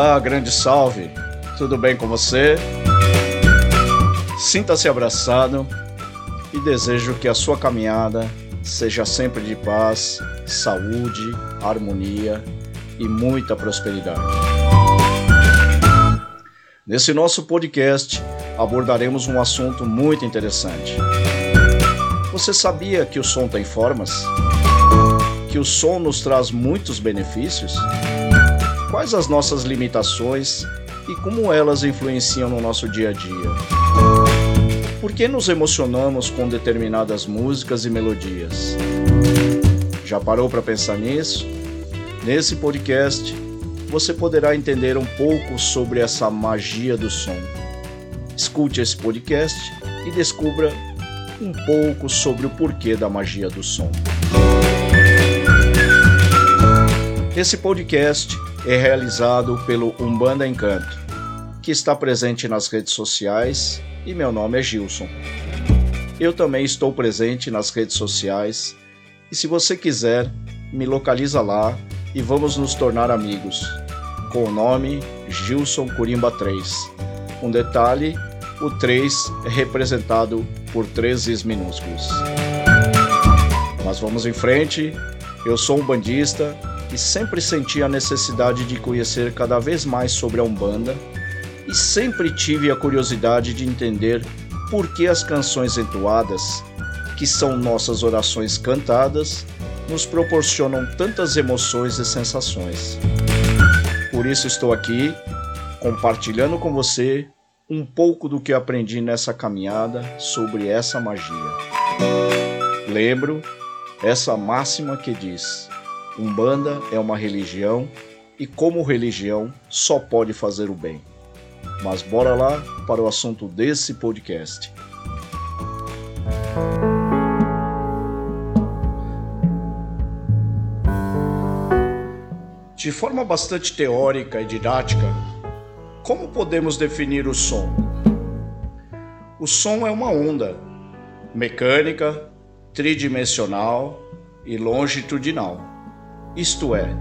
Olá, grande salve! Tudo bem com você? Sinta-se abraçado e desejo que a sua caminhada seja sempre de paz, saúde, harmonia e muita prosperidade. Nesse nosso podcast abordaremos um assunto muito interessante. Você sabia que o som tem formas? Que o som nos traz muitos benefícios? Quais as nossas limitações e como elas influenciam no nosso dia a dia? Por que nos emocionamos com determinadas músicas e melodias? Já parou para pensar nisso? Nesse podcast, você poderá entender um pouco sobre essa magia do som. Escute esse podcast e descubra um pouco sobre o porquê da magia do som. Esse podcast é realizado pelo Umbanda Encanto, que está presente nas redes sociais e meu nome é Gilson. Eu também estou presente nas redes sociais e se você quiser, me localiza lá e vamos nos tornar amigos, com o nome Gilson Curimba 3. Um detalhe, o 3 é representado por três is minúsculos. Mas vamos em frente, eu sou um bandista e sempre senti a necessidade de conhecer cada vez mais sobre a Umbanda e sempre tive a curiosidade de entender por que as canções entoadas, que são nossas orações cantadas, nos proporcionam tantas emoções e sensações. Por isso estou aqui compartilhando com você um pouco do que aprendi nessa caminhada sobre essa magia. Lembro essa máxima que diz: Umbanda é uma religião e, como religião, só pode fazer o bem. Mas bora lá para o assunto desse podcast. De forma bastante teórica e didática, como podemos definir o som? O som é uma onda mecânica, tridimensional e longitudinal isto é,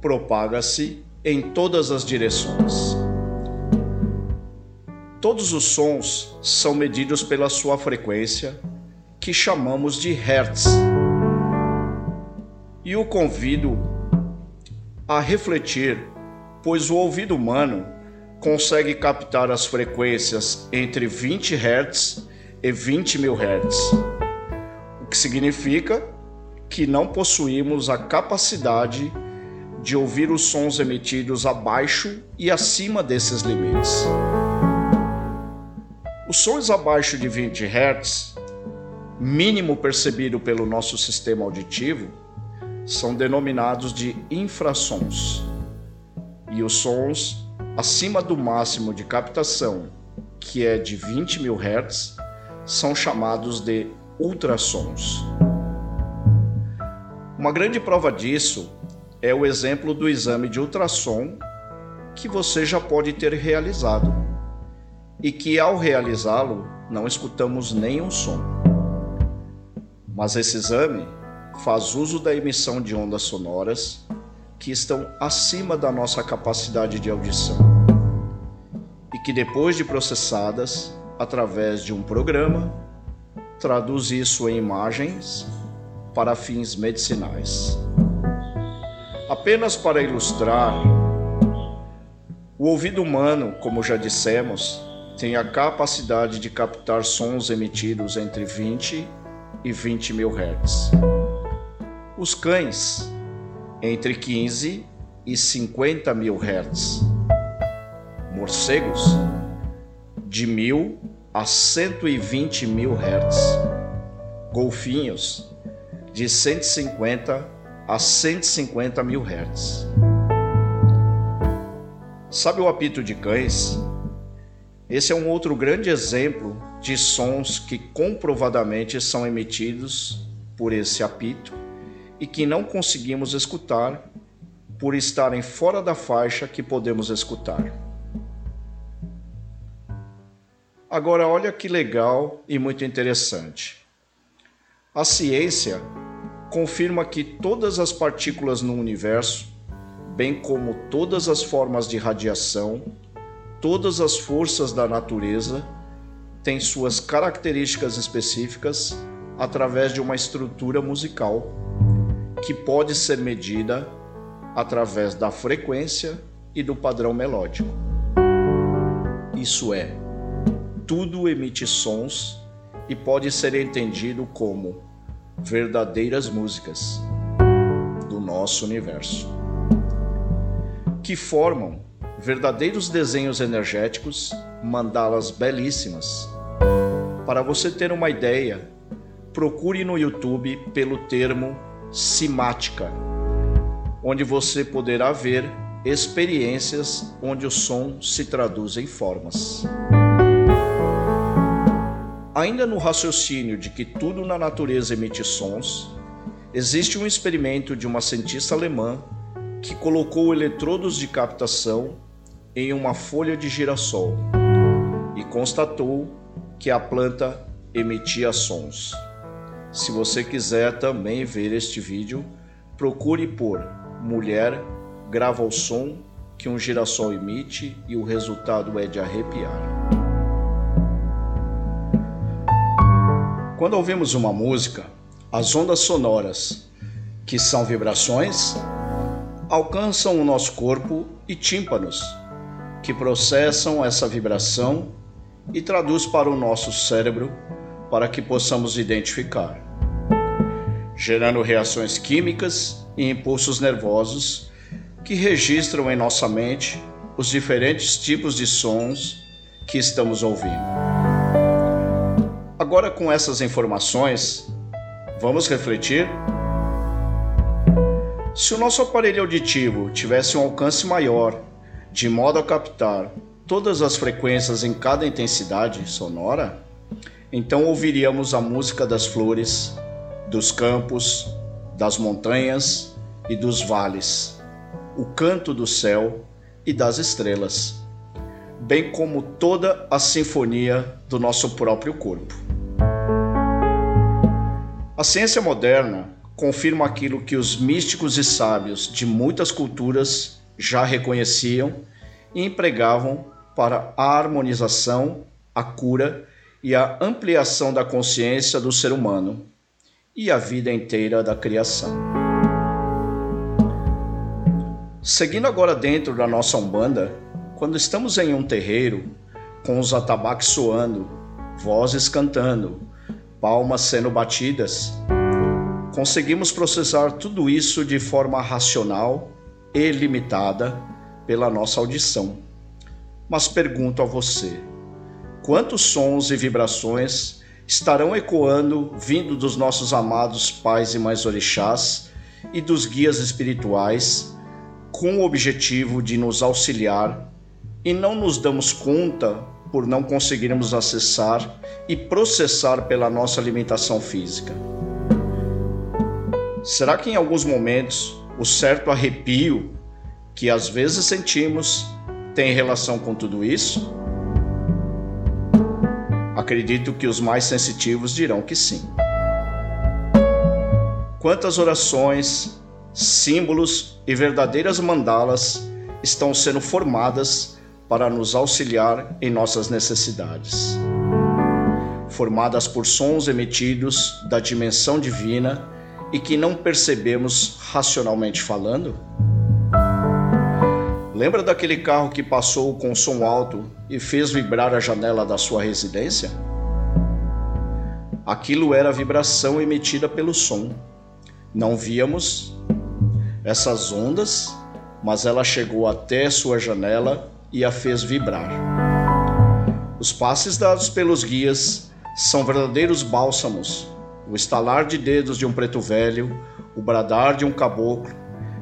propaga-se em todas as direções. Todos os sons são medidos pela sua frequência, que chamamos de Hertz. E o convido a refletir, pois o ouvido humano consegue captar as frequências entre 20 Hz e 20 mil Hz, o que significa que não possuímos a capacidade de ouvir os sons emitidos abaixo e acima desses limites. Os sons abaixo de 20 Hz, mínimo percebido pelo nosso sistema auditivo, são denominados de infrassons. E os sons acima do máximo de captação, que é de 20 mil Hz, são chamados de ultrassons. Uma grande prova disso é o exemplo do exame de ultrassom que você já pode ter realizado e que ao realizá-lo não escutamos nenhum som. Mas esse exame faz uso da emissão de ondas sonoras que estão acima da nossa capacidade de audição e que depois de processadas através de um programa traduz isso em imagens para fins medicinais. Apenas para ilustrar, o ouvido humano, como já dissemos, tem a capacidade de captar sons emitidos entre 20 e 20 mil Hz. Os cães, entre 15 e 50 mil Hz. Morcegos, de 1000 a 120 mil Hz. Golfinhos, de 150 a 150 mil hertz. Sabe o apito de cães? Esse é um outro grande exemplo de sons que comprovadamente são emitidos por esse apito e que não conseguimos escutar por estarem fora da faixa que podemos escutar. Agora, olha que legal e muito interessante. A ciência confirma que todas as partículas no universo, bem como todas as formas de radiação, todas as forças da natureza têm suas características específicas através de uma estrutura musical que pode ser medida através da frequência e do padrão melódico. Isso é, tudo emite sons e pode ser entendido como verdadeiras músicas do nosso universo, que formam verdadeiros desenhos energéticos, mandalas belíssimas. Para você ter uma ideia, procure no YouTube pelo termo simática, onde você poderá ver experiências onde o som se traduz em formas. Ainda no raciocínio de que tudo na natureza emite sons, existe um experimento de uma cientista alemã que colocou eletrodos de captação em uma folha de girassol e constatou que a planta emitia sons. Se você quiser também ver este vídeo, procure por mulher grava o som que um girassol emite e o resultado é de arrepiar. Quando ouvimos uma música, as ondas sonoras, que são vibrações, alcançam o nosso corpo e tímpanos, que processam essa vibração e traduz para o nosso cérebro para que possamos identificar, gerando reações químicas e impulsos nervosos que registram em nossa mente os diferentes tipos de sons que estamos ouvindo. Agora, com essas informações, vamos refletir? Se o nosso aparelho auditivo tivesse um alcance maior, de modo a captar todas as frequências em cada intensidade sonora, então ouviríamos a música das flores, dos campos, das montanhas e dos vales o canto do céu e das estrelas, bem como toda a sinfonia do nosso próprio corpo. A ciência moderna confirma aquilo que os místicos e sábios de muitas culturas já reconheciam e empregavam para a harmonização, a cura e a ampliação da consciência do ser humano e a vida inteira da criação. Seguindo agora dentro da nossa Umbanda, quando estamos em um terreiro, com os atabaques soando, vozes cantando, palmas sendo batidas, conseguimos processar tudo isso de forma racional e limitada pela nossa audição. Mas pergunto a você: quantos sons e vibrações estarão ecoando vindo dos nossos amados pais e mães orixás e dos guias espirituais? com o objetivo de nos auxiliar e não nos damos conta por não conseguirmos acessar e processar pela nossa limitação física. Será que em alguns momentos o certo arrepio que às vezes sentimos tem relação com tudo isso? Acredito que os mais sensitivos dirão que sim. Quantas orações, símbolos e verdadeiras mandalas estão sendo formadas para nos auxiliar em nossas necessidades. Formadas por sons emitidos da dimensão divina e que não percebemos racionalmente falando? Lembra daquele carro que passou com som alto e fez vibrar a janela da sua residência? Aquilo era a vibração emitida pelo som. Não víamos, essas ondas, mas ela chegou até sua janela e a fez vibrar. Os passes dados pelos guias são verdadeiros bálsamos. O estalar de dedos de um preto velho, o bradar de um caboclo,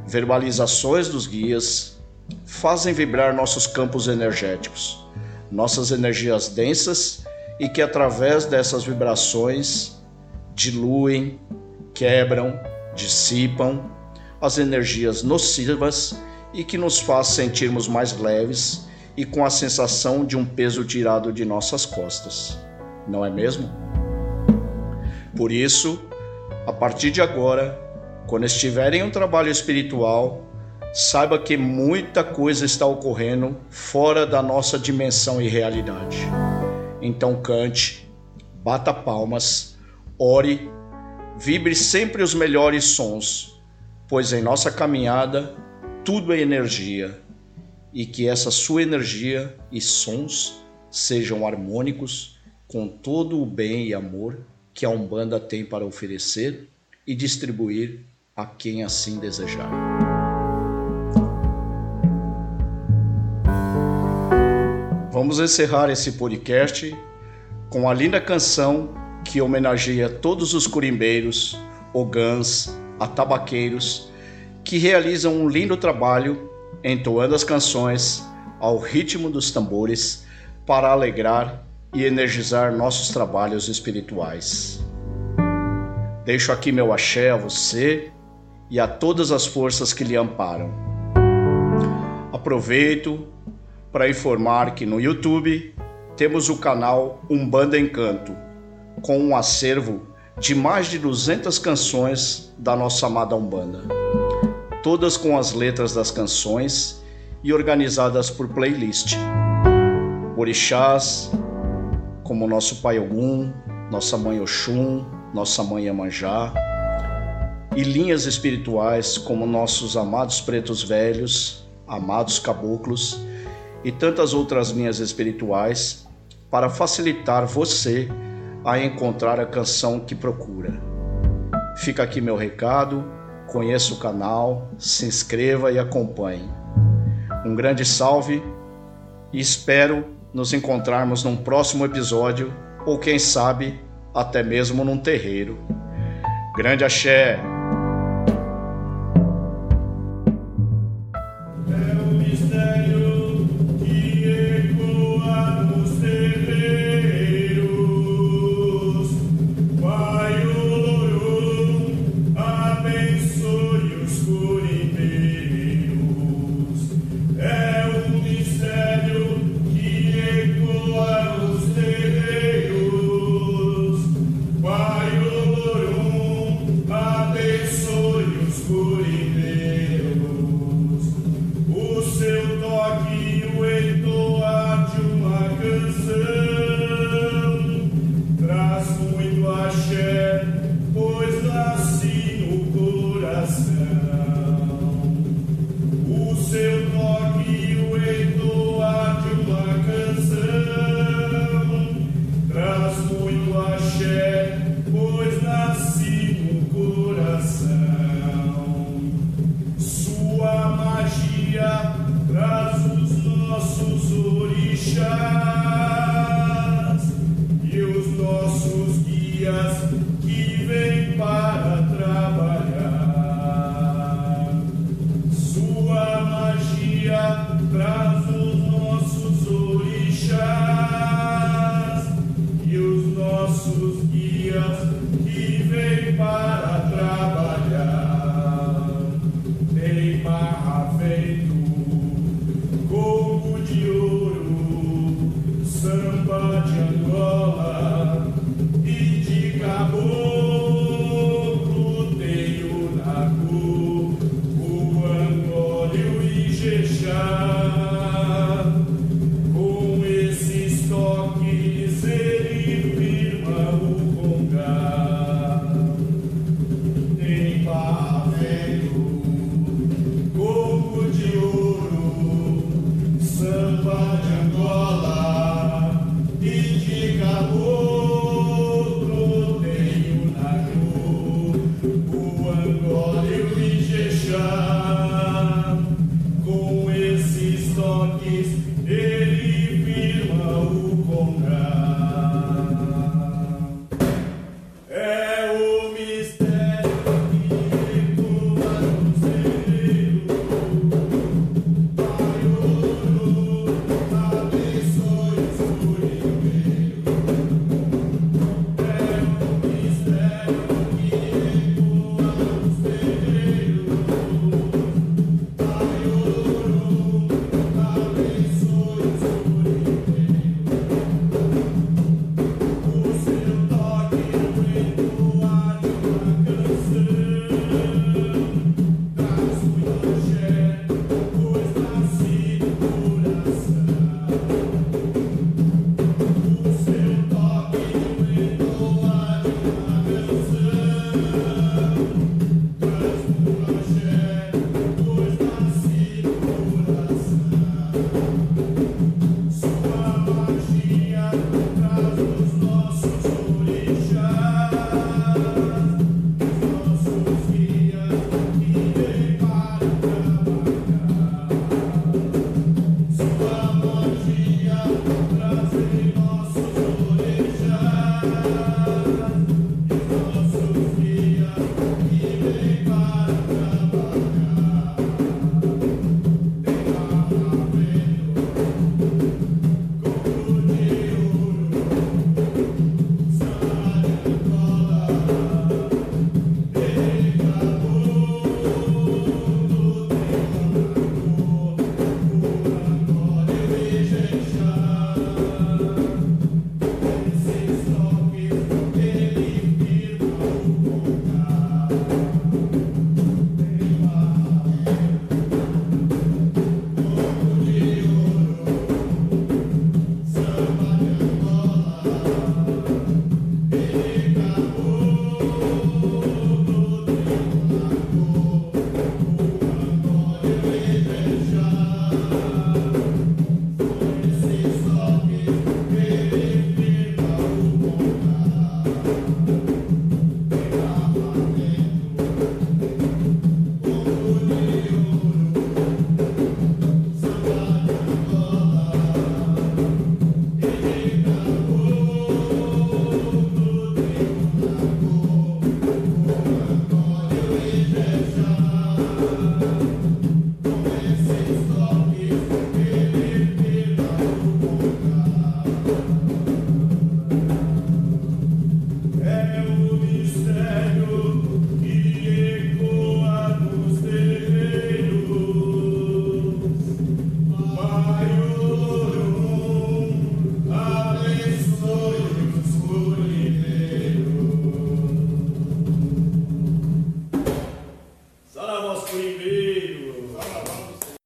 verbalizações dos guias fazem vibrar nossos campos energéticos, nossas energias densas e que através dessas vibrações diluem, quebram, dissipam as energias nocivas e que nos faz sentirmos mais leves e com a sensação de um peso tirado de nossas costas. Não é mesmo? Por isso, a partir de agora, quando estiverem em um trabalho espiritual, saiba que muita coisa está ocorrendo fora da nossa dimensão e realidade. Então cante, bata palmas, ore, vibre sempre os melhores sons, pois em nossa caminhada tudo é energia e que essa sua energia e sons sejam harmônicos com todo o bem e amor que a Umbanda tem para oferecer e distribuir a quem assim desejar. Vamos encerrar esse podcast com a linda canção que homenageia todos os curimbeiros, ogãs, atabaqueiros que realizam um lindo trabalho entoando as canções ao ritmo dos tambores para alegrar e energizar nossos trabalhos espirituais. Deixo aqui meu axé a você e a todas as forças que lhe amparam. Aproveito para informar que no YouTube temos o canal Umbanda Encanto, com um acervo de mais de 200 canções da nossa amada Umbanda, todas com as letras das canções e organizadas por playlist. Orixás, como nosso Pai Ogum, nossa Mãe Oxum, nossa Mãe Amanjá, e linhas espirituais como nossos amados pretos velhos, amados caboclos e tantas outras linhas espirituais para facilitar você a encontrar a canção que procura. Fica aqui meu recado, conheça o canal, se inscreva e acompanhe. Um grande salve e espero nos encontrarmos num próximo episódio ou quem sabe até mesmo num terreiro. Grande axé! nossos